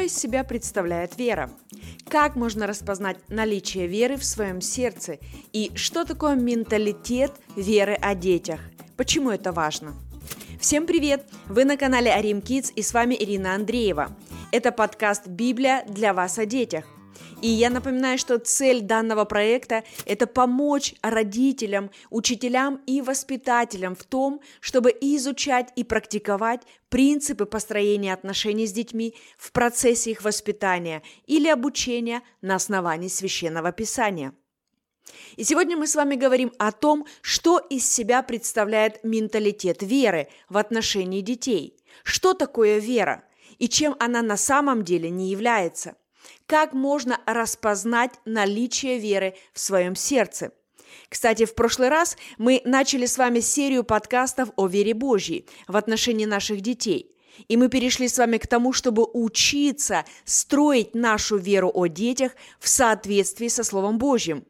из себя представляет вера? Как можно распознать наличие веры в своем сердце? И что такое менталитет веры о детях? Почему это важно? Всем привет! Вы на канале Арим Kids и с вами Ирина Андреева. Это подкаст «Библия для вас о детях». И я напоминаю, что цель данного проекта – это помочь родителям, учителям и воспитателям в том, чтобы изучать и практиковать принципы построения отношений с детьми в процессе их воспитания или обучения на основании священного писания. И сегодня мы с вами говорим о том, что из себя представляет менталитет веры в отношении детей. Что такое вера и чем она на самом деле не является – как можно распознать наличие веры в своем сердце? Кстати, в прошлый раз мы начали с вами серию подкастов о вере Божьей в отношении наших детей. И мы перешли с вами к тому, чтобы учиться строить нашу веру о детях в соответствии со Словом Божьим.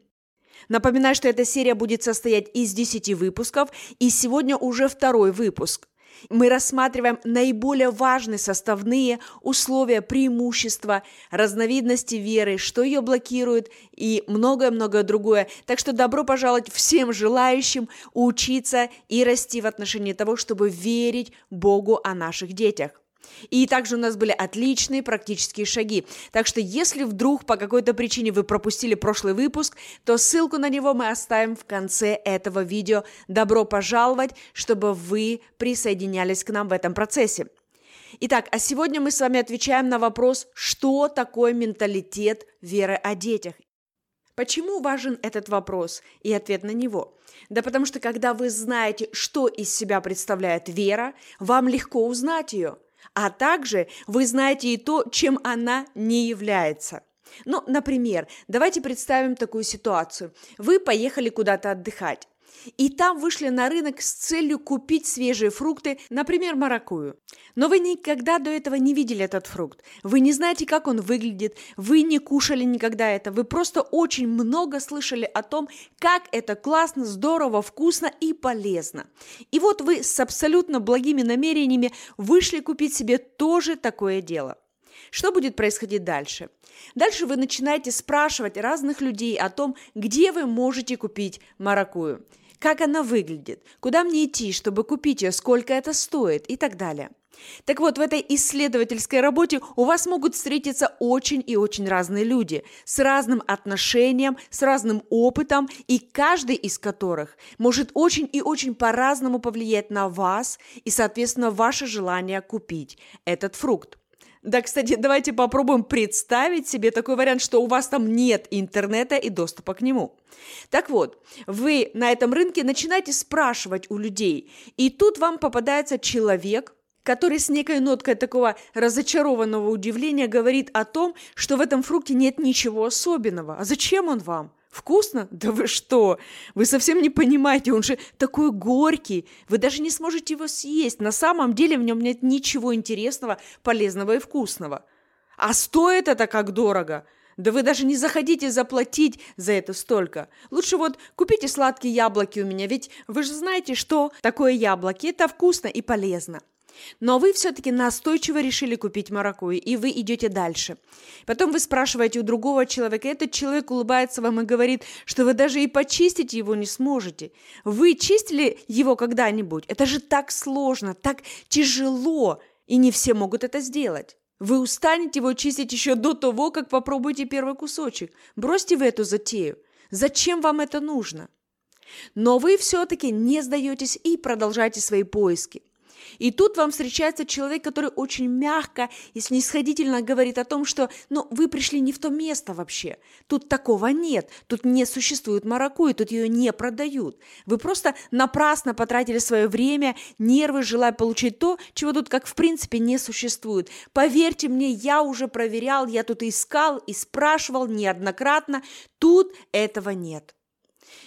Напоминаю, что эта серия будет состоять из 10 выпусков, и сегодня уже второй выпуск. Мы рассматриваем наиболее важные составные условия, преимущества, разновидности веры, что ее блокирует и многое-многое другое. Так что добро пожаловать всем желающим учиться и расти в отношении того, чтобы верить Богу о наших детях. И также у нас были отличные практические шаги. Так что если вдруг по какой-то причине вы пропустили прошлый выпуск, то ссылку на него мы оставим в конце этого видео. Добро пожаловать, чтобы вы присоединялись к нам в этом процессе. Итак, а сегодня мы с вами отвечаем на вопрос, что такое менталитет веры о детях. Почему важен этот вопрос и ответ на него? Да потому что когда вы знаете, что из себя представляет вера, вам легко узнать ее – а также вы знаете и то, чем она не является. Ну, например, давайте представим такую ситуацию. Вы поехали куда-то отдыхать. И там вышли на рынок с целью купить свежие фрукты, например, маракую. Но вы никогда до этого не видели этот фрукт. Вы не знаете, как он выглядит, вы не кушали никогда это. Вы просто очень много слышали о том, как это классно, здорово, вкусно и полезно. И вот вы с абсолютно благими намерениями вышли купить себе тоже такое дело. Что будет происходить дальше? Дальше вы начинаете спрашивать разных людей о том, где вы можете купить маракую как она выглядит, куда мне идти, чтобы купить ее, сколько это стоит и так далее. Так вот, в этой исследовательской работе у вас могут встретиться очень и очень разные люди с разным отношением, с разным опытом, и каждый из которых может очень и очень по-разному повлиять на вас и, соответственно, ваше желание купить этот фрукт. Да, кстати, давайте попробуем представить себе такой вариант, что у вас там нет интернета и доступа к нему. Так вот, вы на этом рынке начинаете спрашивать у людей, и тут вам попадается человек, который с некой ноткой такого разочарованного удивления говорит о том, что в этом фрукте нет ничего особенного. А зачем он вам? Вкусно? Да вы что? Вы совсем не понимаете, он же такой горький. Вы даже не сможете его съесть. На самом деле в нем нет ничего интересного, полезного и вкусного. А стоит это как дорого. Да вы даже не захотите заплатить за это столько. Лучше вот купите сладкие яблоки у меня, ведь вы же знаете, что такое яблоки. Это вкусно и полезно. Но вы все-таки настойчиво решили купить маракуйю, и вы идете дальше. Потом вы спрашиваете у другого человека, этот человек улыбается вам и говорит, что вы даже и почистить его не сможете. Вы чистили его когда-нибудь? Это же так сложно, так тяжело, и не все могут это сделать. Вы устанете его чистить еще до того, как попробуете первый кусочек. Бросьте вы эту затею. Зачем вам это нужно? Но вы все-таки не сдаетесь и продолжаете свои поиски. И тут вам встречается человек, который очень мягко и снисходительно говорит о том, что ну, вы пришли не в то место вообще. Тут такого нет. Тут не существует маракуйи, тут ее не продают. Вы просто напрасно потратили свое время, нервы, желая получить то, чего тут как в принципе не существует. Поверьте мне, я уже проверял, я тут искал и спрашивал неоднократно. Тут этого нет.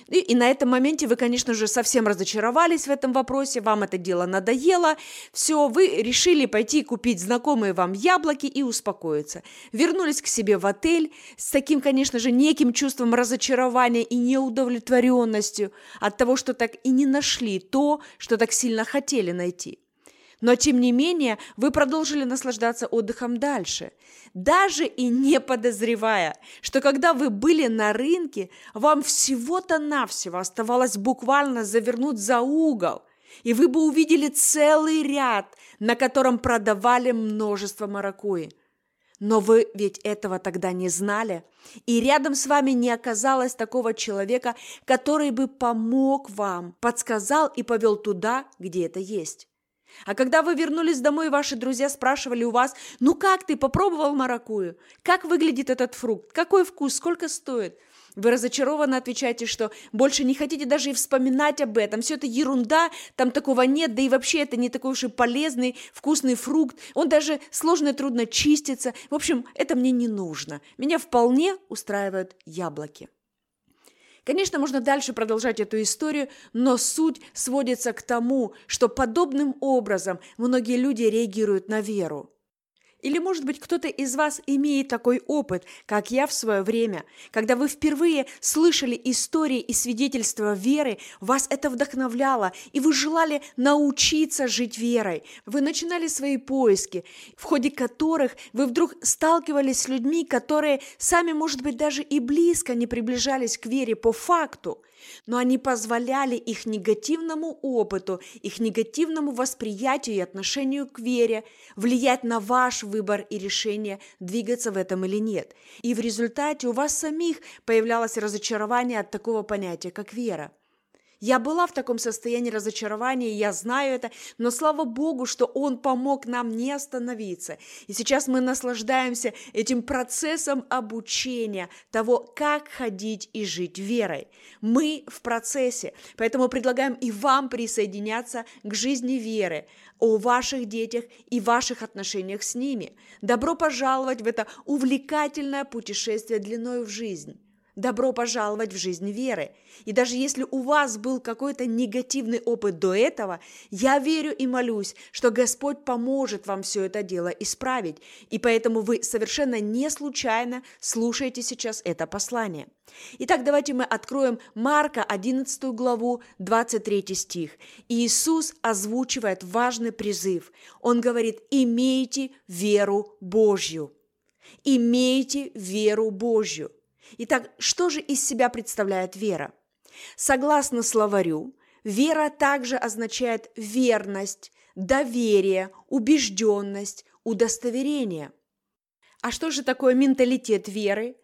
И, и на этом моменте вы, конечно же, совсем разочаровались в этом вопросе, вам это дело надоело, все, вы решили пойти купить знакомые вам яблоки и успокоиться. Вернулись к себе в отель с таким, конечно же, неким чувством разочарования и неудовлетворенностью от того, что так и не нашли то, что так сильно хотели найти. Но, тем не менее, вы продолжили наслаждаться отдыхом дальше, даже и не подозревая, что когда вы были на рынке, вам всего-то навсего оставалось буквально завернуть за угол, и вы бы увидели целый ряд, на котором продавали множество маракуи. Но вы ведь этого тогда не знали, и рядом с вами не оказалось такого человека, который бы помог вам, подсказал и повел туда, где это есть. А когда вы вернулись домой, ваши друзья спрашивали у вас, ну как ты, попробовал маракую? Как выглядит этот фрукт? Какой вкус? Сколько стоит? Вы разочарованно отвечаете, что больше не хотите даже и вспоминать об этом. Все это ерунда, там такого нет, да и вообще это не такой уж и полезный, вкусный фрукт. Он даже сложно и трудно чистится. В общем, это мне не нужно. Меня вполне устраивают яблоки. Конечно, можно дальше продолжать эту историю, но суть сводится к тому, что подобным образом многие люди реагируют на веру. Или, может быть, кто-то из вас имеет такой опыт, как я в свое время, когда вы впервые слышали истории и свидетельства веры, вас это вдохновляло, и вы желали научиться жить верой. Вы начинали свои поиски, в ходе которых вы вдруг сталкивались с людьми, которые сами, может быть, даже и близко не приближались к вере по факту – но они позволяли их негативному опыту, их негативному восприятию и отношению к вере влиять на ваш выбор и решение, двигаться в этом или нет. И в результате у вас самих появлялось разочарование от такого понятия, как вера. Я была в таком состоянии разочарования, я знаю это, но слава Богу, что Он помог нам не остановиться. И сейчас мы наслаждаемся этим процессом обучения того, как ходить и жить верой. Мы в процессе, поэтому предлагаем и вам присоединяться к жизни веры, о ваших детях и ваших отношениях с ними. Добро пожаловать в это увлекательное путешествие длиною в жизнь. Добро пожаловать в жизнь веры. И даже если у вас был какой-то негативный опыт до этого, я верю и молюсь, что Господь поможет вам все это дело исправить. И поэтому вы совершенно не случайно слушаете сейчас это послание. Итак, давайте мы откроем Марка 11 главу, 23 стих. И Иисус озвучивает важный призыв. Он говорит, имейте веру Божью. Имейте веру Божью. Итак, что же из себя представляет вера? Согласно словарю, вера также означает верность, доверие, убежденность, удостоверение. А что же такое менталитет веры?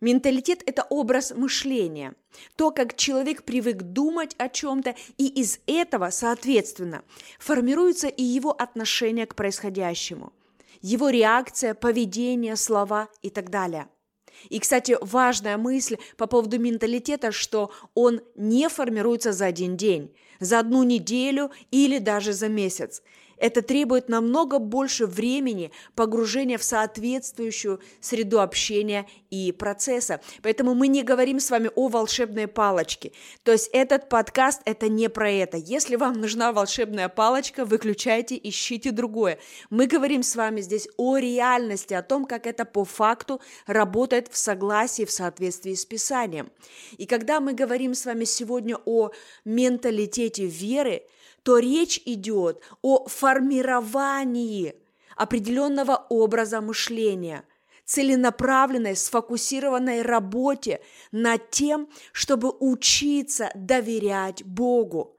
Менталитет – это образ мышления, то, как человек привык думать о чем-то, и из этого, соответственно, формируется и его отношение к происходящему, его реакция, поведение, слова и так далее – и, кстати, важная мысль по поводу менталитета, что он не формируется за один день, за одну неделю или даже за месяц. Это требует намного больше времени погружения в соответствующую среду общения и процесса. Поэтому мы не говорим с вами о волшебной палочке. То есть этот подкаст – это не про это. Если вам нужна волшебная палочка, выключайте, ищите другое. Мы говорим с вами здесь о реальности, о том, как это по факту работает в согласии, в соответствии с Писанием. И когда мы говорим с вами сегодня о менталитете веры – то речь идет о формировании определенного образа мышления, целенаправленной, сфокусированной работе над тем, чтобы учиться доверять Богу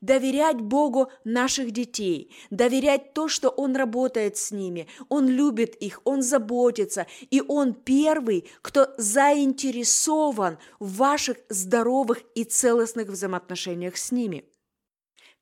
доверять Богу наших детей, доверять то, что Он работает с ними, Он любит их, Он заботится, и Он первый, кто заинтересован в ваших здоровых и целостных взаимоотношениях с ними.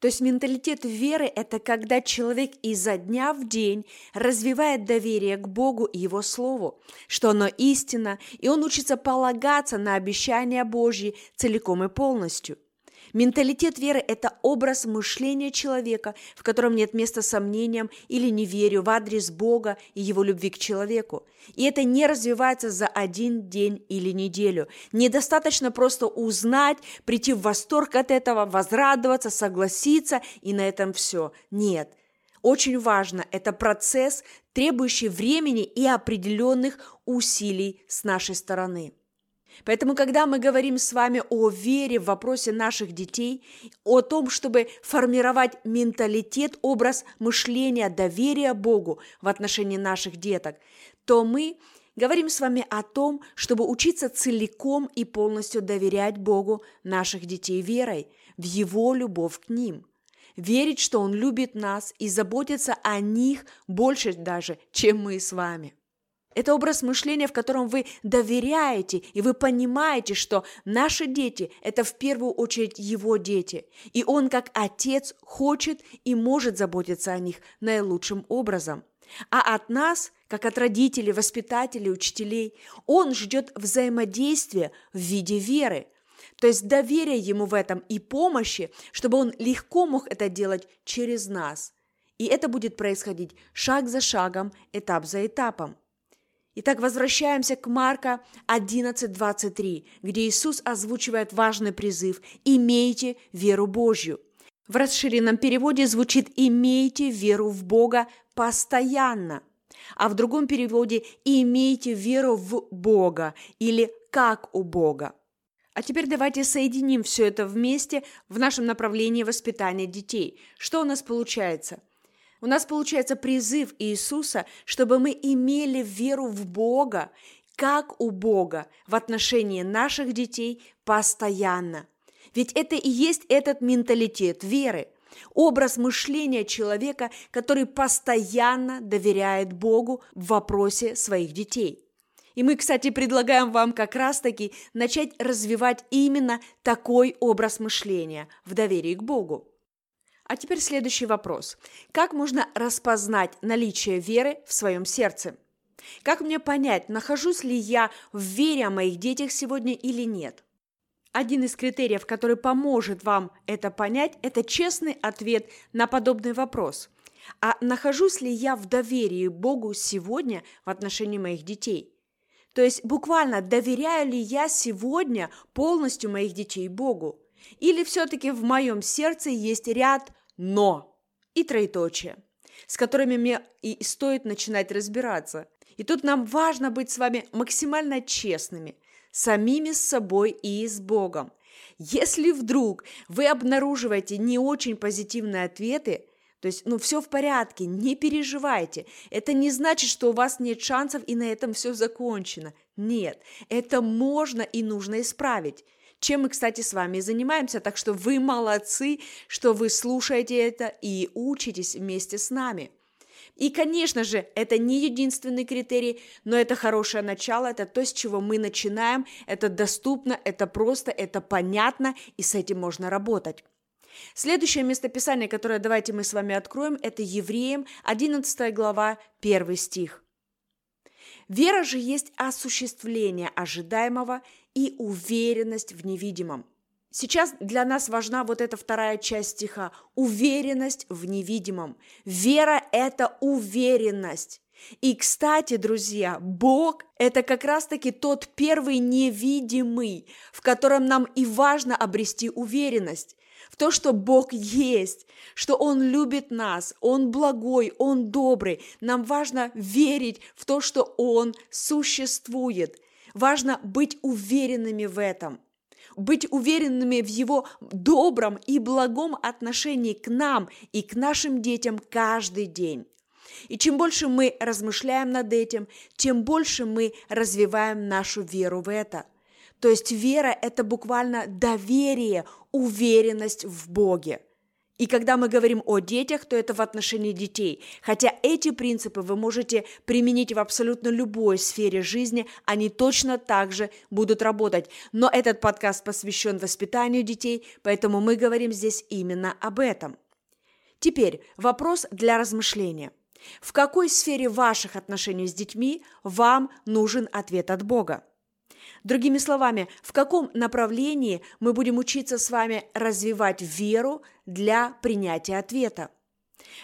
То есть менталитет веры – это когда человек изо дня в день развивает доверие к Богу и Его Слову, что оно истина, и он учится полагаться на обещания Божьи целиком и полностью – Менталитет веры – это образ мышления человека, в котором нет места сомнениям или неверию в адрес Бога и его любви к человеку. И это не развивается за один день или неделю. Недостаточно просто узнать, прийти в восторг от этого, возрадоваться, согласиться, и на этом все. Нет. Очень важно, это процесс, требующий времени и определенных усилий с нашей стороны. Поэтому, когда мы говорим с вами о вере в вопросе наших детей, о том, чтобы формировать менталитет, образ мышления, доверия Богу в отношении наших деток, то мы говорим с вами о том, чтобы учиться целиком и полностью доверять Богу наших детей верой, в Его любовь к ним. Верить, что Он любит нас и заботится о них больше даже, чем мы с вами. Это образ мышления, в котором вы доверяете, и вы понимаете, что наши дети – это в первую очередь его дети. И он, как отец, хочет и может заботиться о них наилучшим образом. А от нас, как от родителей, воспитателей, учителей, он ждет взаимодействия в виде веры, то есть доверия ему в этом и помощи, чтобы он легко мог это делать через нас. И это будет происходить шаг за шагом, этап за этапом. Итак, возвращаемся к Марка 11.23, где Иисус озвучивает важный призыв «Имейте веру Божью». В расширенном переводе звучит «Имейте веру в Бога постоянно», а в другом переводе «Имейте веру в Бога» или «как у Бога». А теперь давайте соединим все это вместе в нашем направлении воспитания детей. Что у нас получается – у нас получается призыв Иисуса, чтобы мы имели веру в Бога, как у Бога, в отношении наших детей постоянно. Ведь это и есть этот менталитет веры, образ мышления человека, который постоянно доверяет Богу в вопросе своих детей. И мы, кстати, предлагаем вам как раз-таки начать развивать именно такой образ мышления в доверии к Богу. А теперь следующий вопрос. Как можно распознать наличие веры в своем сердце? Как мне понять, нахожусь ли я в вере о моих детях сегодня или нет? Один из критериев, который поможет вам это понять, это честный ответ на подобный вопрос. А нахожусь ли я в доверии Богу сегодня в отношении моих детей? То есть буквально доверяю ли я сегодня полностью моих детей Богу? Или все-таки в моем сердце есть ряд но и троеточие, с которыми мне и стоит начинать разбираться. И тут нам важно быть с вами максимально честными, самими с собой и с Богом. Если вдруг вы обнаруживаете не очень позитивные ответы, то есть, ну, все в порядке, не переживайте. Это не значит, что у вас нет шансов и на этом все закончено. Нет, это можно и нужно исправить чем мы, кстати, с вами занимаемся. Так что вы молодцы, что вы слушаете это и учитесь вместе с нами. И, конечно же, это не единственный критерий, но это хорошее начало, это то, с чего мы начинаем, это доступно, это просто, это понятно, и с этим можно работать. Следующее местописание, которое давайте мы с вами откроем, это Евреям, 11 глава, 1 стих. Вера же есть осуществление ожидаемого и уверенность в невидимом. Сейчас для нас важна вот эта вторая часть стиха – уверенность в невидимом. Вера – это уверенность. И, кстати, друзья, Бог – это как раз-таки тот первый невидимый, в котором нам и важно обрести уверенность в то, что Бог есть, что Он любит нас, Он благой, Он добрый. Нам важно верить в то, что Он существует. Важно быть уверенными в этом – быть уверенными в Его добром и благом отношении к нам и к нашим детям каждый день. И чем больше мы размышляем над этим, тем больше мы развиваем нашу веру в это – то есть вера – это буквально доверие, уверенность в Боге. И когда мы говорим о детях, то это в отношении детей. Хотя эти принципы вы можете применить в абсолютно любой сфере жизни, они точно так же будут работать. Но этот подкаст посвящен воспитанию детей, поэтому мы говорим здесь именно об этом. Теперь вопрос для размышления. В какой сфере ваших отношений с детьми вам нужен ответ от Бога? Другими словами, в каком направлении мы будем учиться с вами развивать веру для принятия ответа?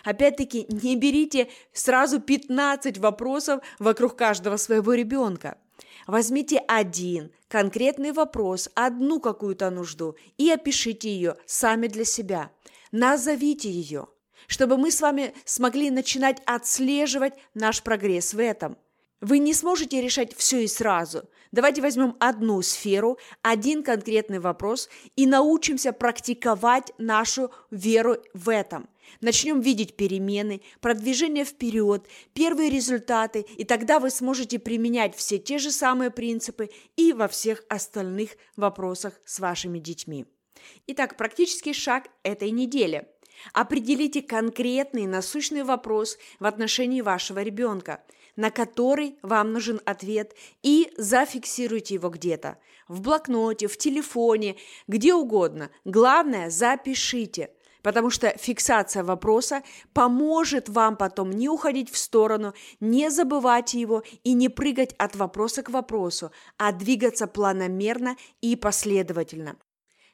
Опять-таки, не берите сразу 15 вопросов вокруг каждого своего ребенка. Возьмите один конкретный вопрос, одну какую-то нужду и опишите ее сами для себя. Назовите ее, чтобы мы с вами смогли начинать отслеживать наш прогресс в этом – Вы не сможете решать все и сразу. Давайте возьмем одну сферу, один конкретный вопрос и научимся практиковать нашу веру в этом. Начнем видеть перемены, продвижение вперед, первые результаты, и тогда вы сможете применять все те же самые принципы и во всех остальных вопросах с вашими детьми. Итак, практический шаг этой недели. Определите конкретный насущный вопрос в отношении вашего ребенка – на который вам нужен ответ, и зафиксируйте его где-то. В блокноте, в телефоне, где угодно. Главное, запишите потому что фиксация вопроса поможет вам потом не уходить в сторону, не забывать его и не прыгать от вопроса к вопросу, а двигаться планомерно и последовательно.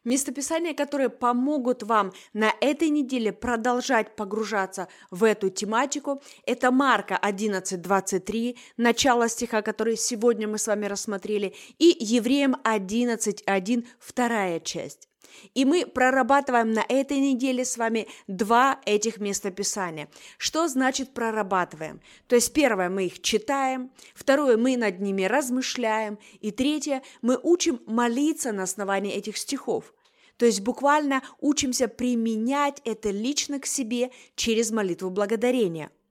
Местописания, которые помогут вам на этой неделе продолжать погружаться в эту тематику, это Марка 11.23, начало стиха, который сегодня мы с вами рассмотрели, и Евреям 11.1, вторая часть. И мы прорабатываем на этой неделе с вами два этих местописания. Что значит прорабатываем? То есть первое, мы их читаем, второе, мы над ними размышляем, и третье, мы учим молиться на основании этих стихов. То есть буквально учимся применять это лично к себе через молитву благодарения –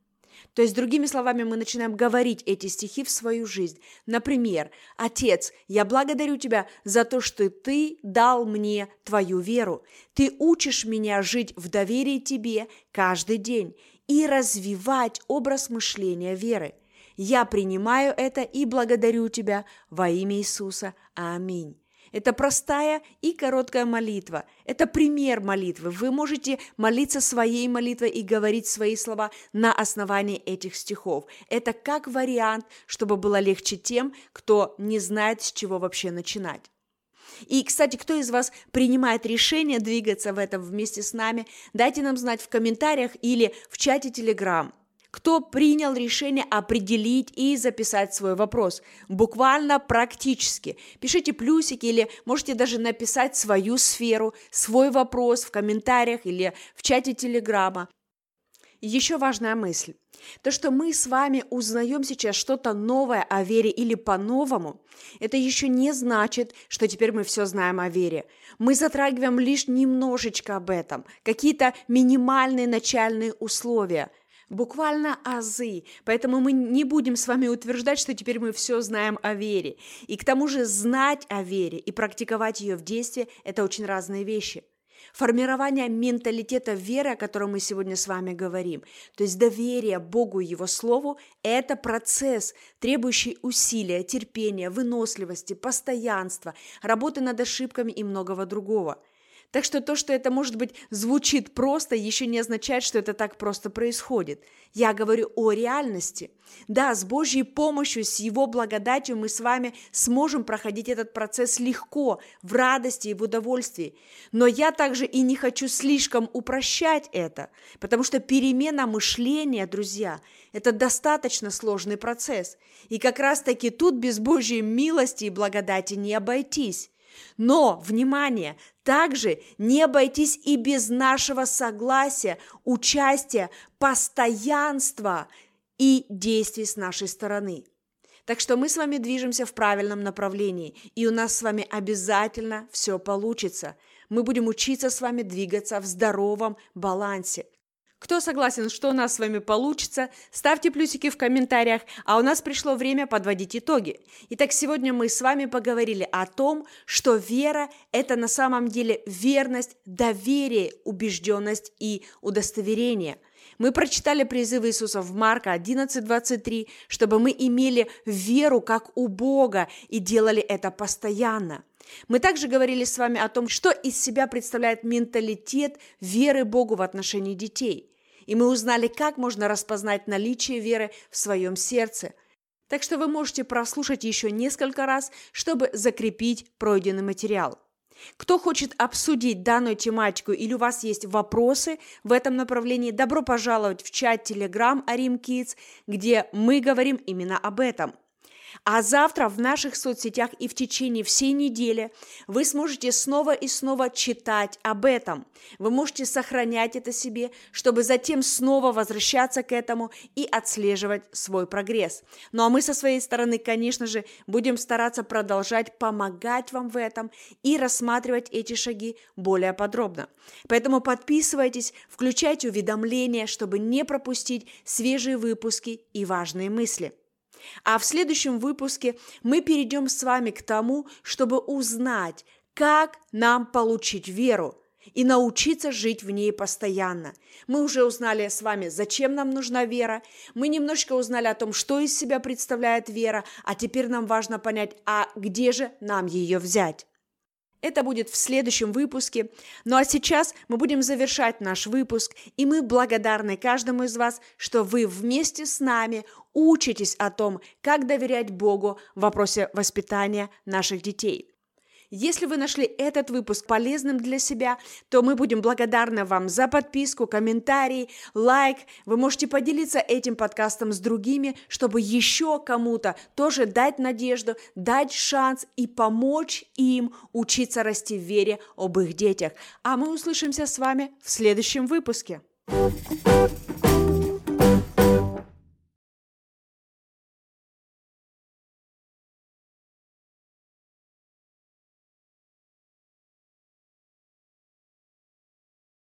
то есть, другими словами, мы начинаем говорить эти стихи в свою жизнь. Например, «Отец, я благодарю Тебя за то, что Ты дал мне Твою веру. Ты учишь меня жить в доверии Тебе каждый день и развивать образ мышления веры. Я принимаю это и благодарю Тебя во имя Иисуса. Аминь. Это простая и короткая молитва. Это пример молитвы. Вы можете молиться своей молитвой и говорить свои слова на основании этих стихов. Это как вариант, чтобы было легче тем, кто не знает, с чего вообще начинать. И, кстати, кто из вас принимает решение двигаться в этом вместе с нами, дайте нам знать в комментариях или в чате Telegram кто принял решение определить и записать свой вопрос. Буквально практически. Пишите плюсики или можете даже написать свою сферу, свой вопрос в комментариях или в чате Телеграма. Еще важная мысль. То, что мы с вами узнаем сейчас что-то новое о вере или по-новому, это еще не значит, что теперь мы все знаем о вере. Мы затрагиваем лишь немножечко об этом, какие-то минимальные начальные условия – буквально азы, поэтому мы не будем с вами утверждать, что теперь мы все знаем о вере. И к тому же знать о вере и практиковать ее в действии – это очень разные вещи. Формирование менталитета веры, о котором мы сегодня с вами говорим, то есть доверие Богу и Его Слову – это процесс, требующий усилия, терпения, выносливости, постоянства, работы над ошибками и многого другого – так что то, что это, может быть, звучит просто, еще не означает, что это так просто происходит. Я говорю о реальности. Да, с Божьей помощью, с Его благодатью мы с вами сможем проходить этот процесс легко, в радости и в удовольствии. Но я также и не хочу слишком упрощать это, потому что перемена мышления, друзья, это достаточно сложный процесс. И как раз-таки тут без Божьей милости и благодати не обойтись. Но, внимание, также не обойтись и без нашего согласия, участия, постоянства и действий с нашей стороны. Так что мы с вами движемся в правильном направлении, и у нас с вами обязательно все получится. Мы будем учиться с вами двигаться в здоровом балансе. Кто согласен, что у нас с вами получится, ставьте плюсики в комментариях, а у нас пришло время подводить итоги. Итак, сегодня мы с вами поговорили о том, что вера – это на самом деле верность, доверие, убежденность и удостоверение – мы прочитали призыв Иисуса в Марка 11.23, чтобы мы имели веру, как у Бога, и делали это постоянно. Мы также говорили с вами о том, что из себя представляет менталитет веры Богу в отношении детей и мы узнали, как можно распознать наличие веры в своем сердце. Так что вы можете прослушать еще несколько раз, чтобы закрепить пройденный материал. Кто хочет обсудить данную тематику или у вас есть вопросы в этом направлении, добро пожаловать в чат Telegram Арим Kids, где мы говорим именно об этом. А завтра в наших соцсетях и в течение всей недели вы сможете снова и снова читать об этом. Вы можете сохранять это себе, чтобы затем снова возвращаться к этому и отслеживать свой прогресс. Ну а мы со своей стороны, конечно же, будем стараться продолжать помогать вам в этом и рассматривать эти шаги более подробно. Поэтому подписывайтесь, включайте уведомления, чтобы не пропустить свежие выпуски и важные мысли. А в следующем выпуске мы перейдем с вами к тому, чтобы узнать, как нам получить веру и научиться жить в ней постоянно. Мы уже узнали с вами, зачем нам нужна вера, мы немножко узнали о том, что из себя представляет вера, а теперь нам важно понять, а где же нам ее взять. Это будет в следующем выпуске. Ну а сейчас мы будем завершать наш выпуск, и мы благодарны каждому из вас, что вы вместе с нами учитесь о том, как доверять Богу в вопросе воспитания наших детей. Если вы нашли этот выпуск полезным для себя, то мы будем благодарны вам за подписку, комментарий, лайк. Вы можете поделиться этим подкастом с другими, чтобы еще кому-то тоже дать надежду, дать шанс и помочь им учиться расти в вере об их детях. А мы услышимся с вами в следующем выпуске. thank you